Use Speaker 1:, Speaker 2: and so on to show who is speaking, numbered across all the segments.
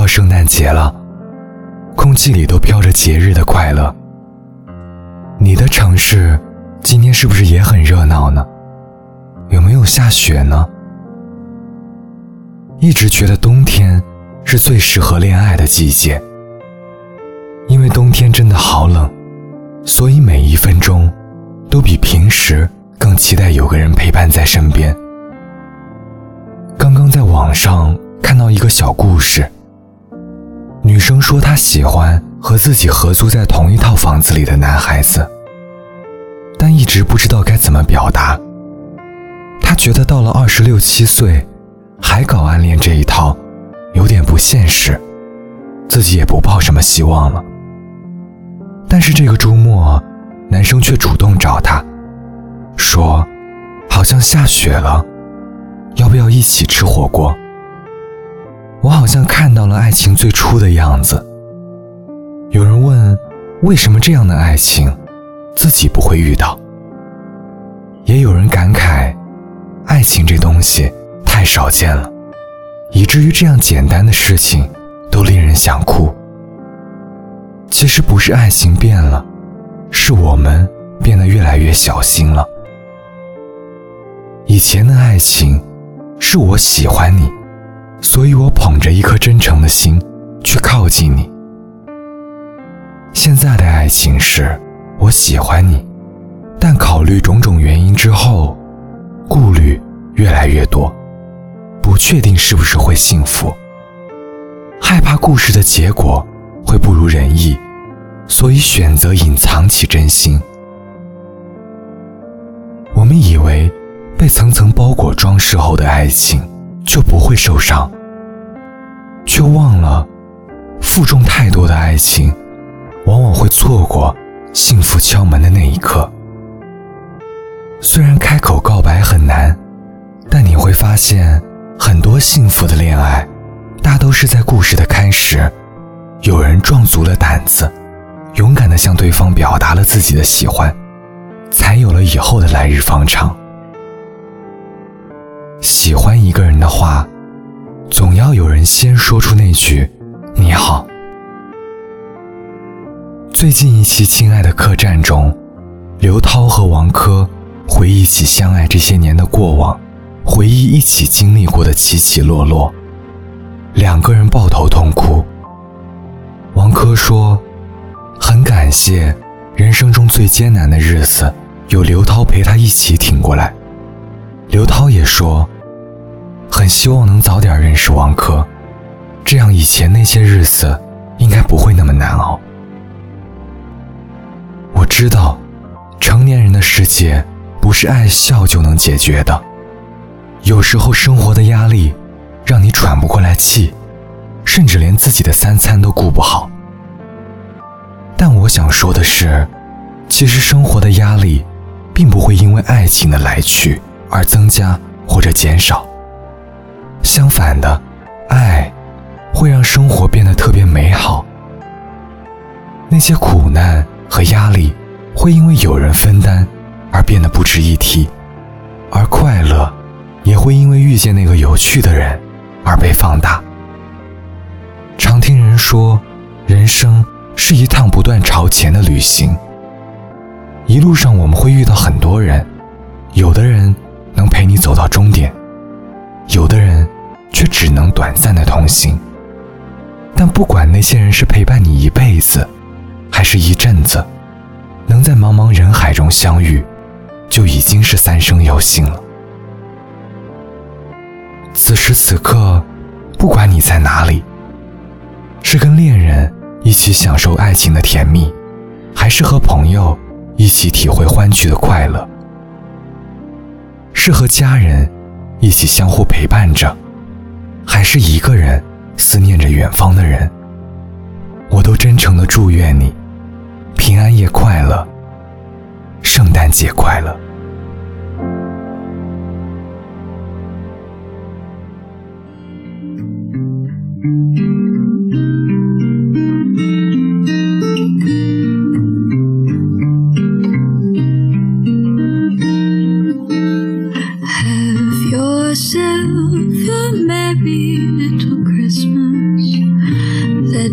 Speaker 1: 到圣诞节了，空气里都飘着节日的快乐。你的城市今天是不是也很热闹呢？有没有下雪呢？一直觉得冬天是最适合恋爱的季节，因为冬天真的好冷，所以每一分钟都比平时更期待有个人陪伴在身边。刚刚在网上看到一个小故事，生说她喜欢和自己合租在同一套房子里的男孩子，但一直不知道该怎么表达。她觉得到了二十六七岁，还搞暗恋这一套，有点不现实，自己也不抱什么希望了。但是这个周末，男生却主动找她，说，好像下雪了。要不要一起吃火锅？我好像看到了爱情最初的样子。有人问，为什么这样的爱情自己不会遇到？也有人感慨，爱情这东西太少见了，以至于这样简单的事情都令人想哭。其实不是爱情变了，是我们变得越来越小心了。以前的爱情。是我喜欢你，所以我捧着一颗真诚的心去靠近你。现在的爱情是，我喜欢你，但考虑种种原因之后，顾虑越来越多，不确定是不是会幸福，害怕故事的结果会不如人意，所以选择隐藏起真心。我们以为。被层层包裹装饰后的爱情就不会受伤，却忘了，负重太多的爱情，往往会错过幸福敲门的那一刻。虽然开口告白很难，但你会发现，很多幸福的恋爱，大都是在故事的开始，有人壮足了胆子，勇敢地向对方表达了自己的喜欢，才有了以后的来日方长。喜欢一个人的话，总要有人先说出那句“你好”。最近一期《亲爱的客栈》中，刘涛和王珂回忆起相爱这些年的过往，回忆一起经历过的起起落落，两个人抱头痛哭。王珂说：“很感谢，人生中最艰难的日子，有刘涛陪他一起挺过来。”刘涛也说，很希望能早点认识王珂，这样以前那些日子应该不会那么难熬。我知道，成年人的世界不是爱笑就能解决的，有时候生活的压力让你喘不过来气，甚至连自己的三餐都顾不好。但我想说的是，其实生活的压力，并不会因为爱情的来去。而增加或者减少。相反的，爱会让生活变得特别美好。那些苦难和压力会因为有人分担而变得不值一提，而快乐也会因为遇见那个有趣的人而被放大。常听人说，人生是一趟不断朝前的旅行。一路上我们会遇到很多人，有的人。能陪你走到终点，有的人却只能短暂的同行。但不管那些人是陪伴你一辈子，还是一阵子，能在茫茫人海中相遇，就已经是三生有幸了。此时此刻，不管你在哪里，是跟恋人一起享受爱情的甜蜜，还是和朋友一起体会欢聚的快乐。是和家人一起相互陪伴着，还是一个人思念着远方的人？我都真诚的祝愿你平安夜快乐，圣诞节快乐。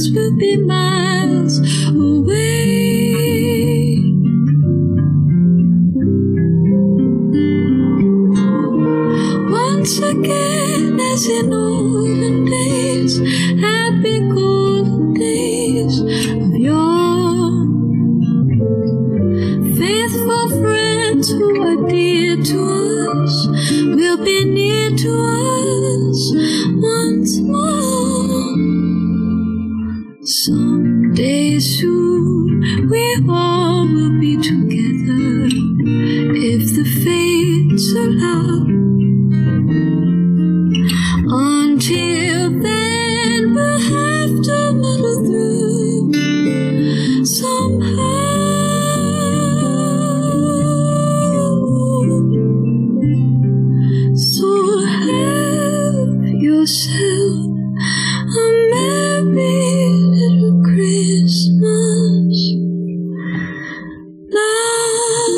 Speaker 2: troubles will be miles away. Once again, as in olden days, happy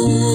Speaker 2: Oh.